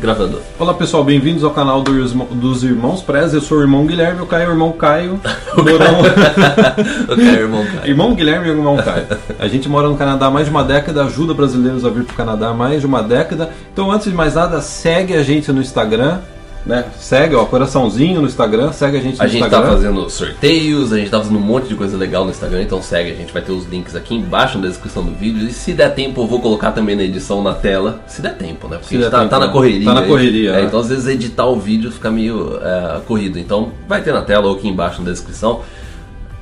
Gravando. Olá pessoal, bem-vindos ao canal dos, dos Irmãos Preza. Eu sou o irmão Guilherme, o Caio o irmão Caio. O Caio é o irmão Caio. Irmão Guilherme e o irmão Caio. A gente mora no Canadá há mais de uma década, ajuda brasileiros a vir para o Canadá há mais de uma década. Então, antes de mais nada, segue a gente no Instagram, né? Segue, ó, coraçãozinho no Instagram, segue a gente no A gente tá Instagram. fazendo sorteios, a gente tá fazendo um monte de coisa legal no Instagram, então segue, a gente vai ter os links aqui embaixo na descrição do vídeo. E se der tempo, eu vou colocar também na edição na tela. Se der tempo, né? Porque Se a gente der tá, tempo, tá na correria. Tá na correria, É, né? Então às vezes editar o vídeo fica meio é, corrido. Então vai ter na tela ou aqui embaixo na descrição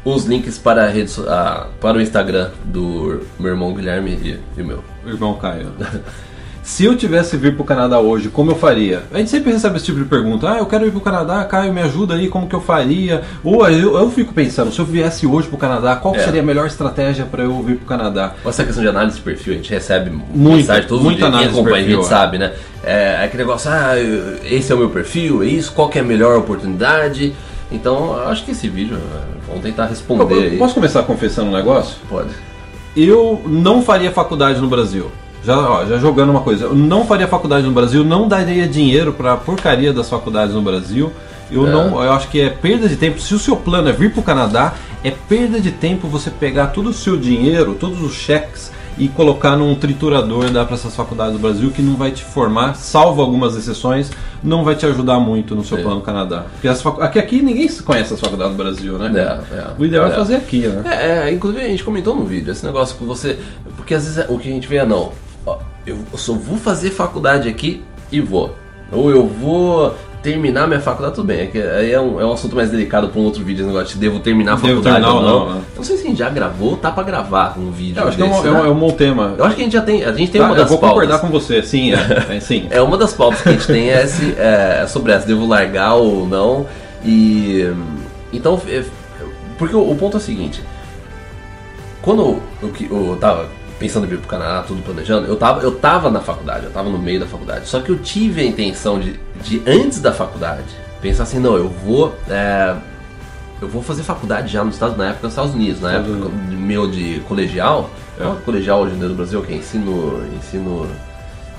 os links para, a rede, ah, para o Instagram do meu irmão Guilherme e, e o meu. Irmão Caio. Se eu tivesse vir pro Canadá hoje, como eu faria? A gente sempre recebe esse tipo de pergunta. Ah, eu quero ir pro Canadá, Caio, me ajuda aí, como que eu faria? Ou eu, eu fico pensando, se eu viesse hoje pro Canadá, qual É. seria a melhor estratégia para eu vir pro Canadá? Com essa questão de análise de perfil, a gente recebe Muita, mensagem todo muita dia. Quem análise de acompanha a perfil, gente é. sabe, né? É aquele negócio, ah, eu- esse é o meu perfil, é isso, qual que é a melhor oportunidade? Então, eu acho que esse vídeo, é, vamos tentar Eu- responder eu aí. posso começar confessando um negócio? Pode. Eu não faria faculdade no Brasil. Já, ó, já jogando uma coisa, eu não faria faculdade no Brasil, não daria dinheiro pra porcaria das faculdades no Brasil. Eu É. não, eu acho que é perda de tempo. Se o seu plano é vir pro Canadá, é perda de tempo você pegar todo o seu dinheiro, todos os cheques e colocar num triturador e dar para essas faculdades do Brasil que não vai te formar, salvo algumas exceções, não vai te ajudar muito no seu É. plano Canadá. Porque as facu- aqui, aqui ninguém conhece as faculdades do Brasil, né? É, é. o ideal é. É. fazer aqui, né? É, é, inclusive a gente comentou no vídeo, esse negócio com você. Porque às vezes é- o que a gente vê é não, eu só vou fazer faculdade aqui e vou. Ou eu vou terminar minha faculdade, tudo bem. É que aí é um, é um assunto mais delicado para um outro vídeo, esse negócio de devo terminar a faculdade terminar ou ou não. não, né? Eu não sei se a gente já gravou, tá pra gravar um vídeo. Eu acho que é um, desse, é um- né? é um bom tema. Eu acho que a gente já tem. A gente tem Tá, uma eu das vou pautas. concordar com você, sim, é, é, sim. É uma das pautas que a gente tem é, esse, é sobre essa, devo largar ou não. E. Então, é, porque o, o ponto é o seguinte: quando eu, que- eu tava pensando em vir pro Canadá, tudo planejando, eu tava, eu tava na faculdade, eu tava no meio da faculdade. Só que eu tive a intenção de, de antes da faculdade, pensar assim: não, eu vou. é, eu vou fazer faculdade já nos Estados na época nos Estados Unidos, na época meu de colegial. É. Não, colegial hoje do Brasil, que é ensino, ensino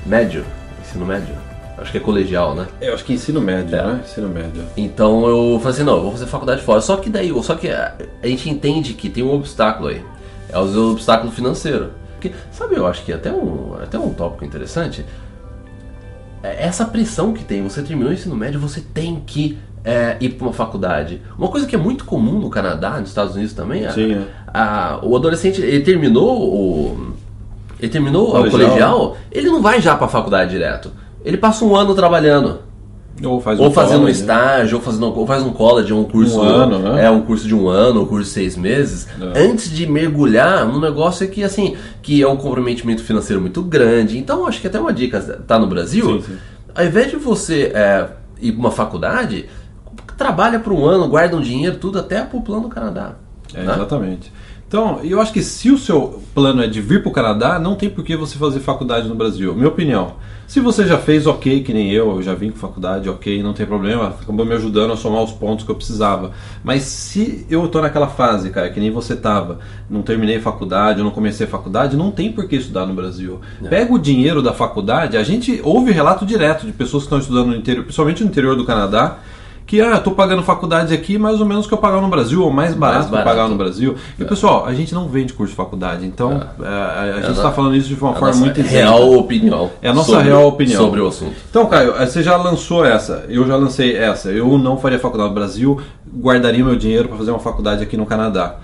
médio. Ensino médio? Acho que é colegial, né? Eu acho que ensino médio, É. né? Ensino médio. Então eu falei assim, não, eu vou fazer faculdade fora. Só que daí, só que a gente entende que tem um obstáculo aí. É o obstáculo financeiro. Porque, sabe, eu acho que até um, até um tópico interessante. É essa pressão que tem, você terminou o ensino médio, você tem que é, ir para uma faculdade. Uma coisa que é muito comum no Canadá, nos Estados Unidos também, a- Sim, é. a- o adolescente, ele terminou o. Ele terminou Colegial. o colegial, ele não vai já para a faculdade direto. Ele passa um ano trabalhando. Ou faz Ou um fazendo um college. estágio, ou, fazendo, ou faz um college, ou um curso. Um ano, né? É, um curso de um ano, um curso de seis meses. É. Antes de mergulhar num negócio que, assim, que é um comprometimento financeiro muito grande. Então, acho que até uma dica, tá no Brasil, Sim, sim. ao invés de você é, ir pra uma faculdade, trabalha por um ano, guarda um dinheiro, tudo até pro plano do Canadá. É, né? exatamente. Então, eu acho que se o seu plano é de vir para o Canadá, não tem por que você fazer faculdade no Brasil. Minha opinião. Se você já fez, ok, que nem eu, eu já vim com faculdade, ok, não tem problema, acabou me ajudando a somar os pontos que eu precisava. Mas se eu tô naquela fase, cara, que nem você tava, não terminei faculdade, eu não comecei faculdade, não tem por que estudar no Brasil. Pega o dinheiro da faculdade, a gente ouve relato direto de pessoas que estão estudando no interior, principalmente no interior do Canadá, que ah, tô pagando faculdade aqui mais ou menos que eu pagava no Brasil, ou mais barato, que eu barato. pagava no Brasil. E pessoal, a gente não vende curso de faculdade, então é, a, a gente a está falando isso de uma A forma muito isenta. real opinião. É a nossa sobre- real opinião. Sobre o assunto. Então, Caio, você já lançou essa, eu já lancei essa. Eu não faria faculdade no Brasil, guardaria meu dinheiro para fazer uma faculdade aqui no Canadá.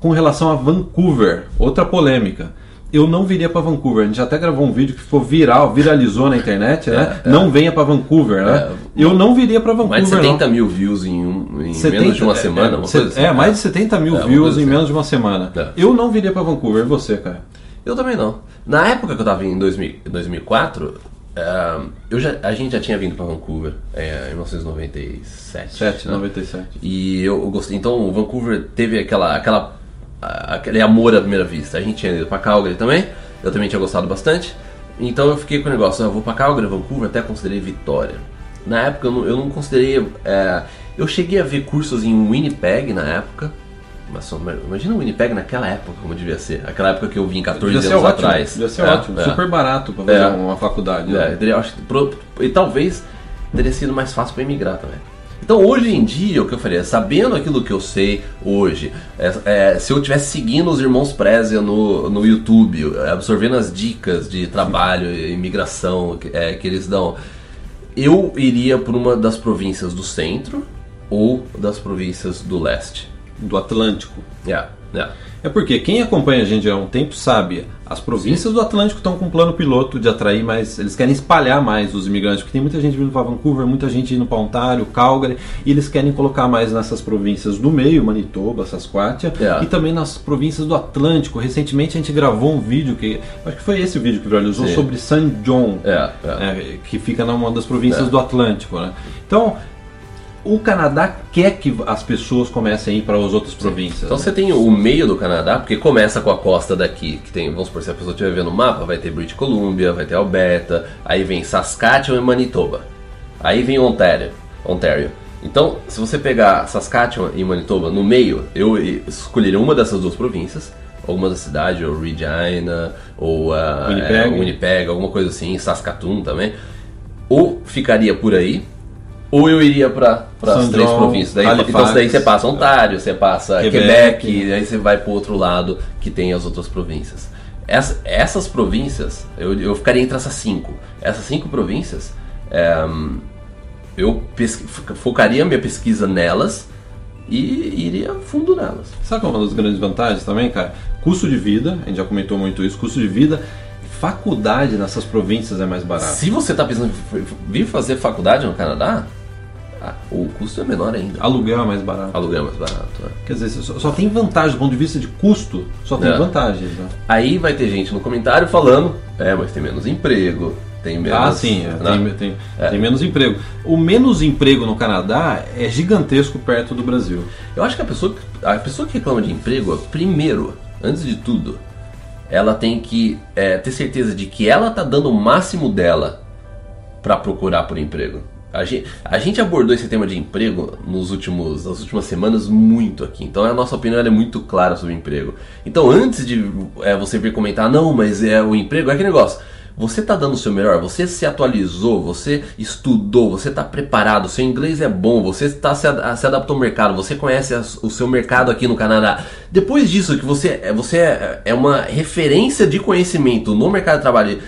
Com relação a Vancouver, outra polêmica. Eu não viria para Vancouver. A gente até gravou um vídeo que ficou viral, viralizou na internet, né? Não venha para Vancouver, né? É. eu não viria para Vancouver. Mais de 70 não. mil views em, um, em 70, menos de uma é, semana, é, uma se- coisa assim. é, mais de 70 mil É, uma views em assim. menos de uma semana. É. Eu não viria para Vancouver, e você, cara? Eu também não. Na época que eu tava em 2000, 2004, eh, eu já, a gente já tinha vindo pra Vancouver eh, em 1997. 7, né? 97. E eu, eu gostei. Então o Vancouver teve aquela, aquela, aquele amor à primeira vista. A gente tinha ido pra Calgary também. Eu também tinha gostado bastante. Então eu fiquei com o negócio, ah, eu vou pra Calgary, Vancouver, até considerei Vitória. Na época eu não, eu não considerei. eh, eu cheguei a ver cursos em Winnipeg na época, Mas só- imagina o Winnipeg naquela época, como devia ser. Aquela época que eu vim 14 Devia ser anos ótimo, atrás. devia ser É, ótimo. é. Super barato pra fazer É. uma faculdade. né? É, teria- acho pro- e talvez teria sido mais fácil para emigrar também. Então hoje em dia o que eu faria, sabendo aquilo que eu sei hoje, é- é, se eu tivesse seguindo os irmãos Prezia no, no YouTube, absorvendo as dicas de trabalho e imigração é, que eles dão, eu iria por uma das províncias do centro ou das províncias do leste. Do Atlântico. Yeah, yeah. É porque quem acompanha a gente há um tempo sabe, as províncias do Atlântico estão com um plano piloto de atrair mais, eles querem espalhar mais os imigrantes, porque tem muita gente vindo para Vancouver, muita gente indo para Ontário, Calgary, e eles querem colocar mais nessas províncias do meio, Manitoba, Saskatchewan, É. e também nas províncias do Atlântico. Recentemente a gente gravou um vídeo que, acho que foi esse o vídeo que viralizou Sim. sobre San John, É, é. que fica numa das províncias do Atlântico, né? Então, o Canadá quer que as pessoas comecem a ir para as outras províncias. Então né? você tem o meio do Canadá, porque começa com a costa daqui, que tem, vamos supor, se a pessoa estiver vendo o mapa, vai ter British Columbia, vai ter Alberta, aí vem Saskatchewan e Manitoba. Aí vem Ontário. Ontário. Então, se você pegar Saskatchewan e Manitoba no meio, eu escolheria uma dessas duas províncias, alguma da cidade, ou Regina, ou ah, Winnipeg. é, Winnipeg, alguma coisa assim, Saskatoon também. Ou ficaria por aí, ou eu iria para as três províncias. Daí, Halifax. então daí você passa Ontário, você passa Quebec. Quebec, e aí você vai para o outro lado que tem as outras províncias. Essa- essas províncias, eu, eu ficaria entre essas cinco. Essas cinco províncias, é, eu focaria minha pesquisa nelas e iria fundo nelas. Sabe qual é uma das grandes vantagens também, cara? Custo de vida, a gente já comentou muito isso, custo de vida, faculdade nessas províncias é mais barato. Se você está pensando vir fazer faculdade no Canadá, ah, o custo é menor ainda. Aluguel é mais barato. Aluguel é mais barato. né? Quer dizer, só, só tem vantagem do ponto de vista de custo, só tem É. vantagens. Né? Aí vai ter gente no comentário falando, é, mas tem menos emprego, tem menos. Ah, sim, é, né? tem, tem- É. tem menos emprego. O menos emprego no Canadá é gigantesco perto do Brasil. Eu acho que a pessoa, que- a pessoa que reclama de emprego, primeiro, antes de tudo, ela tem que é, ter certeza de que ela tá dando o máximo dela para procurar por emprego. A gente, a gente abordou esse tema de emprego nos últimos, nas últimas semanas muito aqui. Então a nossa opinião é muito clara sobre emprego. Então antes de é, você vir comentar, não, mas é o emprego, é aquele negócio. Você está dando o seu melhor, você se atualizou, você estudou, você está preparado, seu inglês é bom, você está se, se adaptou ao mercado, você conhece o seu mercado aqui no Canadá. Depois disso, que você, é- você é, é uma referência de conhecimento no mercado de trabalho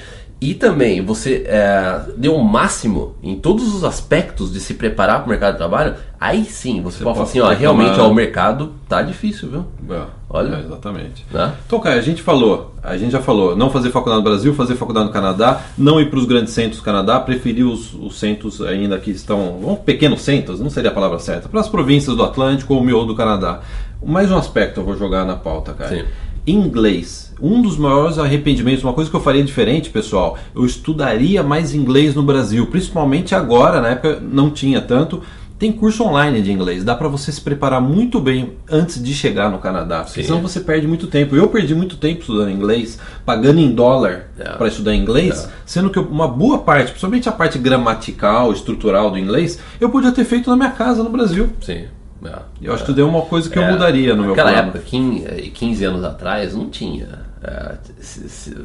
e também você é, deu o máximo em todos os aspectos de se preparar para o mercado de trabalho, aí sim você, pode falar assim, ó, realmente ó, o mercado tá difícil, viu? É, Olha. é, exatamente. Né? Então, cara, a gente falou, a gente já falou, não fazer faculdade no Brasil, fazer faculdade no Canadá, não ir para os grandes centros do Canadá, preferir os, os centros ainda que estão, pequenos centros, não seria a palavra certa, para as províncias do Atlântico ou o miolo do Canadá. Mais um aspecto eu vou jogar na pauta, cara. Sim. Inglês. Um dos maiores arrependimentos, uma coisa que eu faria diferente, pessoal, eu estudaria mais inglês no Brasil, principalmente agora, na época não tinha tanto. Tem curso online de inglês, dá pra você se preparar muito bem antes de chegar no Canadá, Sim. senão você perde muito tempo. Eu perdi muito tempo estudando inglês, pagando em dólar É. pra estudar inglês, É. sendo que uma boa parte, principalmente a parte gramatical, estrutural do inglês, eu podia ter feito na minha casa no Brasil. Sim. É. Eu acho que é uma coisa que eu É, mudaria no meu Naquela época, 15, eh, 15 anos atrás, não tinha é, se- se-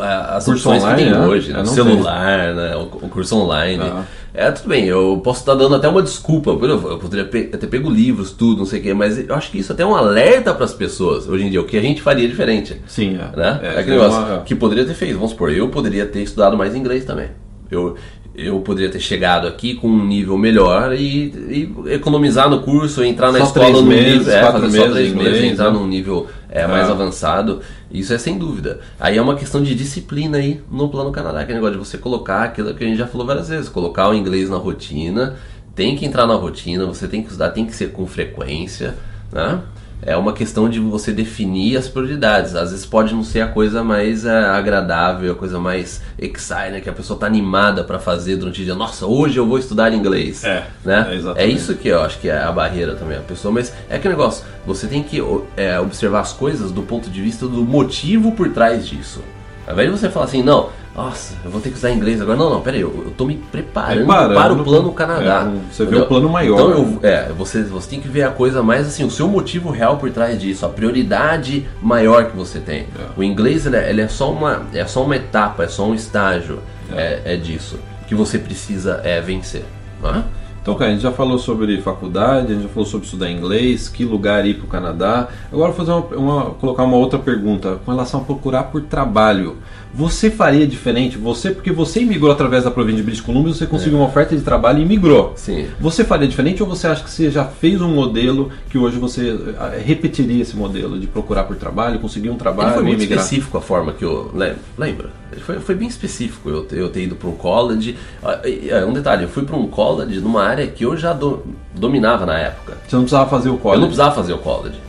é, as Curso opções online, que tem né? hoje, né? É, celular, né? o, curso online. Ah. É, tudo bem, eu posso estar dando até uma desculpa, eu, poderia pe- ter pego livros, tudo, não sei o quê, mas eu acho que isso até é um alerta para as pessoas hoje em dia, o que a gente faria diferente. Sim, é. Né? É, É, aquele negócio uma- que poderia ter feito. Vamos supor, eu poderia ter estudado mais inglês também. Eu, eu poderia ter chegado aqui com um nível melhor e, e economizar no curso, entrar na Só escola num meses, nível, é, fazer meses só três de meses, inglês, entrar né? num nível é, mais É. avançado. Isso é sem dúvida. Aí é uma questão de disciplina aí no Plano Canadá, que é o negócio de você colocar aquilo que a gente já falou várias vezes, colocar o inglês na rotina, tem que entrar na rotina, você tem que estudar, tem que ser com frequência, né? É uma questão de você definir as prioridades. Às vezes pode não ser a coisa mais é, agradável, a coisa mais exciting, que a pessoa está animada para fazer durante o dia. Nossa, hoje eu vou estudar inglês. É, né? é é isso que eu acho que é a barreira também, a pessoa. Mas é aquele negócio, você tem que é, observar as coisas do ponto de vista do motivo por trás disso. Ao invés de você falar assim, não, nossa, eu vou ter que usar inglês agora. Não, não, peraí, eu, eu tô me preparando, Preparando para o plano Canadá. é, você vê o plano maior, Então, eu, é, você, você tem que ver a coisa mais assim, o seu motivo real por trás disso, a prioridade maior que você tem. O inglês ele é, ele é só uma, é só uma etapa, é só um estágio é. é disso que você precisa é, vencer. não é? Então, cara, a gente já falou sobre faculdade, a gente já falou sobre estudar inglês, que lugar ir para o Canadá. Agora, vou fazer uma, uma- colocar uma outra pergunta com relação a procurar por trabalho. Você faria diferente? Você, porque você imigrou através da província de British Columbia, você conseguiu uma oferta de trabalho e imigrou. Sim. Você faria diferente ou você acha que você já fez um modelo que hoje você eh, repetiria esse modelo de procurar por trabalho, conseguir um trabalho Ele foi e muito imigrar? específico a forma que eu. lem- Lembra? Foi, foi bem específico eu, eu ter ido para um college. Ah, é, Um detalhe, eu fui para um college numa área que eu já do- dominava na época. Você não precisava fazer o Eu college. não precisava fazer o college.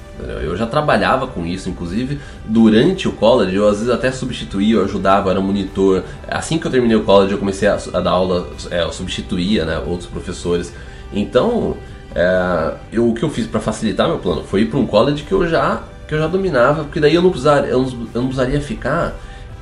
Eu já trabalhava com isso, inclusive durante o college eu às vezes até substituía, eu ajudava, eu era monitor. Assim que eu terminei o college eu comecei a, a dar aula, é, eu substituía né, outros professores. Então, é, eu, o que eu fiz para facilitar meu plano foi ir para um college que eu já que eu já dominava, porque daí eu não precisaria, eu não, eu não precisaria ficar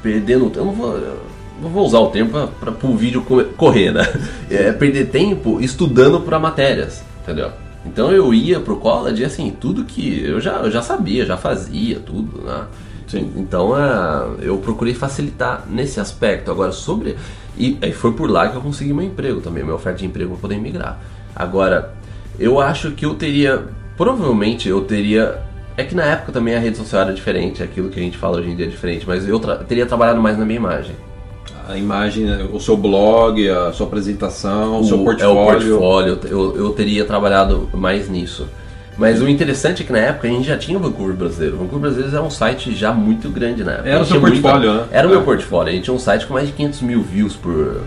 perdendo, eu não vou eu não vou usar o tempo para o vídeo co- correr, né? É perder tempo estudando para matérias, entendeu? Então eu ia pro college e assim, tudo que eu já, eu já sabia, já fazia, tudo, né? Sim. Então é, eu procurei facilitar nesse aspecto. Agora, sobre. E aí foi por lá que eu consegui meu emprego também, minha oferta de emprego para poder migrar. Agora, eu acho que eu teria. Provavelmente eu teria. É que na época também a rede social era diferente, aquilo que a gente fala hoje em dia é diferente, mas eu tra- teria trabalhado mais na minha imagem. A imagem, o seu blog, a sua apresentação, o, seu é portfólio. o portfólio, eu, eu teria trabalhado mais nisso. Mas o interessante é que na época a gente já tinha o Vancouver Brasileiro. O Vancouver Brasileiro é um site já muito grande na época. Era o seu tinha muita- portfólio, né? Era o É. meu portfólio. A gente tinha um site com mais de 500 mil views por,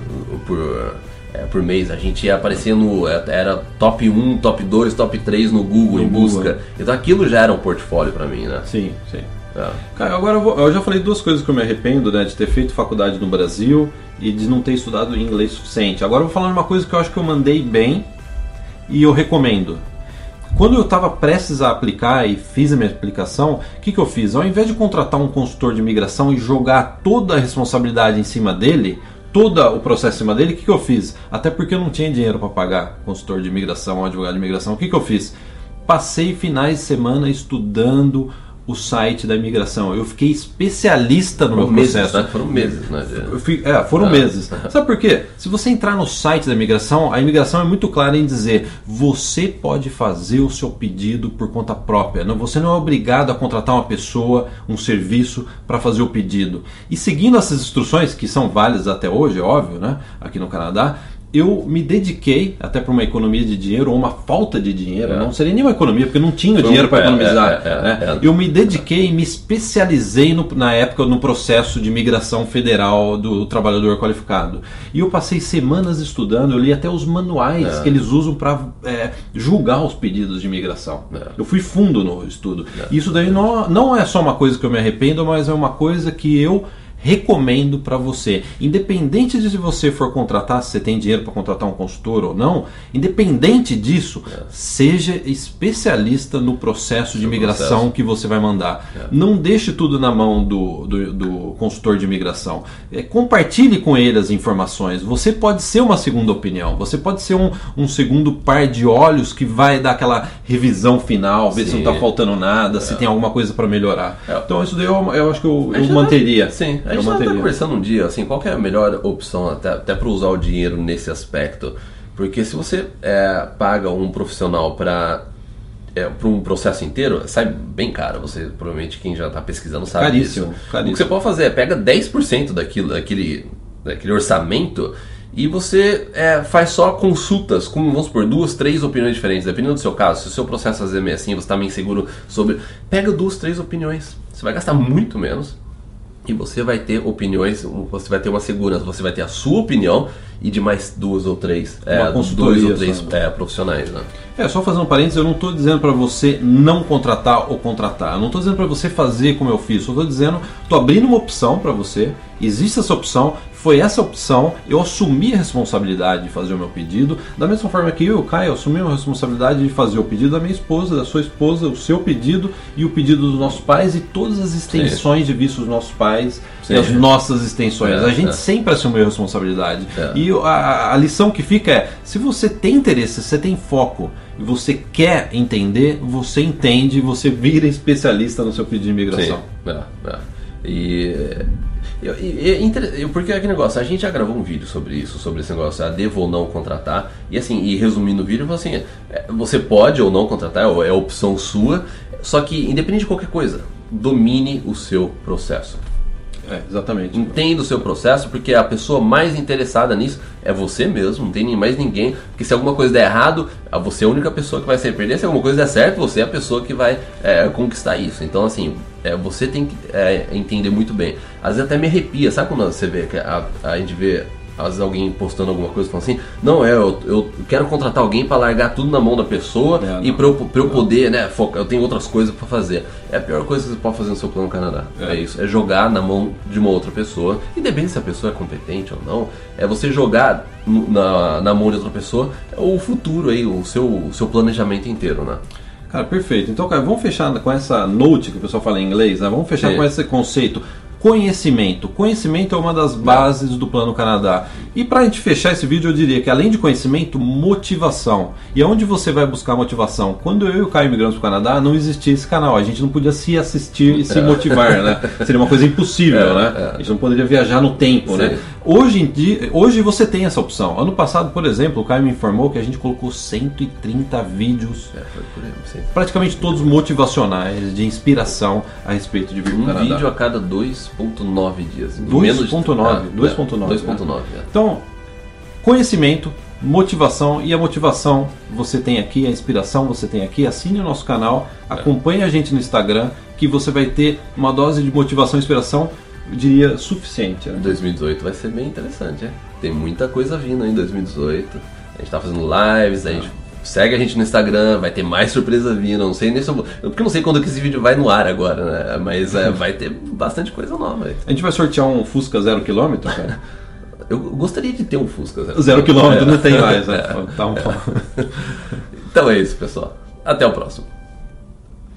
por, é, por mês. A gente ia aparecer no. é, Era top 1, top 2, top 3 no Google No em Google. busca. Então aquilo já era um portfólio pra mim, né? Sim, sim. É. Cara, agora eu, vou- eu já falei duas coisas que eu me arrependo, né? De ter feito faculdade no Brasil e de não ter estudado inglês suficiente. Agora eu vou falar de uma coisa que eu acho que eu mandei bem e eu recomendo. Quando eu estava prestes a aplicar e fiz a minha aplicação, o que, que eu fiz? Ao invés de contratar um consultor de imigração e jogar toda a responsabilidade em cima dele, todo o processo em cima dele, o que, que eu fiz? Até porque eu não tinha dinheiro para pagar consultor de imigração, advogado de imigração, o que, que eu fiz? Passei finais de semana estudando o site da imigração. Eu fiquei especialista no Foram meu meses, processo. né? Foram meses, né? fui- é, foram Ah. meses. Sabe por quê? Se você entrar no site da imigração, a imigração é muito clara em dizer você pode fazer o seu pedido por conta própria. Não, você não é obrigado a contratar uma pessoa, um serviço para fazer o pedido. E seguindo essas instruções, que são válidas até hoje, é óbvio, né? Aqui no Canadá, eu me dediquei, até para uma economia de dinheiro ou uma falta de dinheiro, É. não seria nem uma economia, porque eu não tinha Foi dinheiro para é, economizar. é, é, né? é. Eu me dediquei e me especializei no- na época no processo de migração federal do trabalhador qualificado. E eu passei semanas estudando, eu li até os manuais É. que eles usam para julgar os pedidos de imigração. É. Eu fui fundo no estudo. Isso daí não, não é só uma coisa que eu me arrependo, mas é uma coisa que eu recomendo para você. Independente de se você for contratar, se você tem dinheiro para contratar um consultor ou não, independente disso, seja especialista no processo de imigração que você vai mandar. É. Não deixe tudo na mão do, do, do consultor de imigração. É, compartilhe com ele as informações. Você pode ser uma segunda opinião. Você pode ser um, um segundo par de olhos que vai dar aquela revisão final, ver se não Sim. está faltando nada, se É. tem alguma coisa para melhorar. É. Então isso daí eu, eu acho que eu, eu manteria. Sim, a eu gente manteria. conversando um dia, assim, qual é a melhor opção até, até para usar o dinheiro nesse aspecto? Porque se você é, paga um profissional para é, para um processo inteiro, sai bem caro. Você, provavelmente, quem já está pesquisando sabe Caríssimo, disso. caríssimo. O que você pode fazer é pega 10% daquilo, daquele, daquele orçamento e você é, faz só consultas com, vamos supor, duas, três opiniões diferentes, dependendo do seu caso. Se o seu processo vezes é meio assim, você está meio inseguro sobre. Pega duas, três opiniões. Você vai gastar muito menos e você vai ter opiniões, você vai ter uma segurança, você vai ter a sua opinião e de mais duas ou três, é, dois ou três só. é, profissionais, né? É, só fazendo um parênteses, eu não estou dizendo para você não contratar ou contratar. Eu não estou dizendo para você fazer como eu fiz. Eu estou dizendo, estou abrindo uma opção para você. Existe essa opção. Foi essa opção, eu assumi a responsabilidade de fazer o meu pedido, da mesma forma que eu e o Caio assumimos a responsabilidade de fazer o pedido da minha esposa, da sua esposa, o seu pedido e o pedido dos nossos pais e todas as extensões Sim. de visto dos nossos pais Sim. e as nossas extensões. É, a gente é. sempre assumiu a responsabilidade. É. E a, a lição que fica é: se você tem interesse, se você tem foco e você quer entender, você entende, você vira especialista no seu pedido de imigração. Sim. É, é. E eu, eu, eu, porque é aquele negócio, a gente já gravou um vídeo sobre isso, sobre esse negócio, a devo ou não contratar. E assim, e resumindo o vídeo, assim, é, você pode ou não contratar, é, é opção sua. Só que, independente de qualquer coisa, domine o seu processo. É, exatamente. Entenda o seu processo, porque a pessoa mais interessada nisso é você mesmo, não tem mais ninguém. Porque se alguma coisa der errado, você é a única pessoa que vai se perder. Se alguma coisa der certo, você é a pessoa que vai é, conquistar isso. Então, assim, é, você tem que é, entender muito bem. Às vezes até me arrepia, sabe quando você vê que a, a gente vê às vezes alguém postando alguma coisa falando assim, não, é, eu, eu quero contratar alguém para largar tudo na mão da pessoa é, e para eu, pra eu poder, né, focar, eu tenho outras coisas para fazer. É a pior coisa que você pode fazer no seu plano Canadá. É. é. isso, é jogar na mão de uma outra pessoa, independente se a pessoa é competente ou não, é você jogar na, na mão de outra pessoa o futuro aí, o seu, o seu planejamento inteiro, né? Cara, perfeito. Então, cara, vamos fechar com essa note que o pessoal fala em inglês, né? Vamos fechar com esse conceito conhecimento. Conhecimento é uma das bases do Plano Canadá. E para a gente fechar esse vídeo, eu diria que além de conhecimento, motivação. E aonde você vai buscar motivação? Quando eu e o Caio migramos para o Canadá, não existia esse canal. A gente não podia se assistir e se motivar, né? Seria uma coisa impossível, é, né? É. A gente não poderia viajar no tempo? Sim. né? Hoje, em dia, hoje você tem essa opção. Ano passado, por exemplo, o Caio me informou que a gente colocou 130 vídeos, é, praticamente todos motivacionais, de inspiração a respeito de vir um Canadá. Vídeo a cada 2.9 dias. 2.9. 2.9. É, então, conhecimento, motivação e a motivação você tem aqui, a inspiração você tem aqui. Assine o nosso canal, é. acompanhe a gente no Instagram, que você vai ter uma dose de motivação e inspiração eu diria, suficiente. Né? 2018 vai ser bem interessante, é? Tem muita coisa vindo aí em 2018. A gente tá fazendo lives, a gente segue a gente no Instagram, vai ter mais surpresa vindo. Não sei nem se eu, porque eu não sei quando que esse vídeo vai no ar agora, né? Mas é, vai ter bastante coisa nova. Aí. A gente vai sortear um Fusca zero quilômetro, cara. eu gostaria de ter um Fusca zero, zero quilômetro. É. não tem mais, né? É. Tá um... então é isso, pessoal. Até o próximo.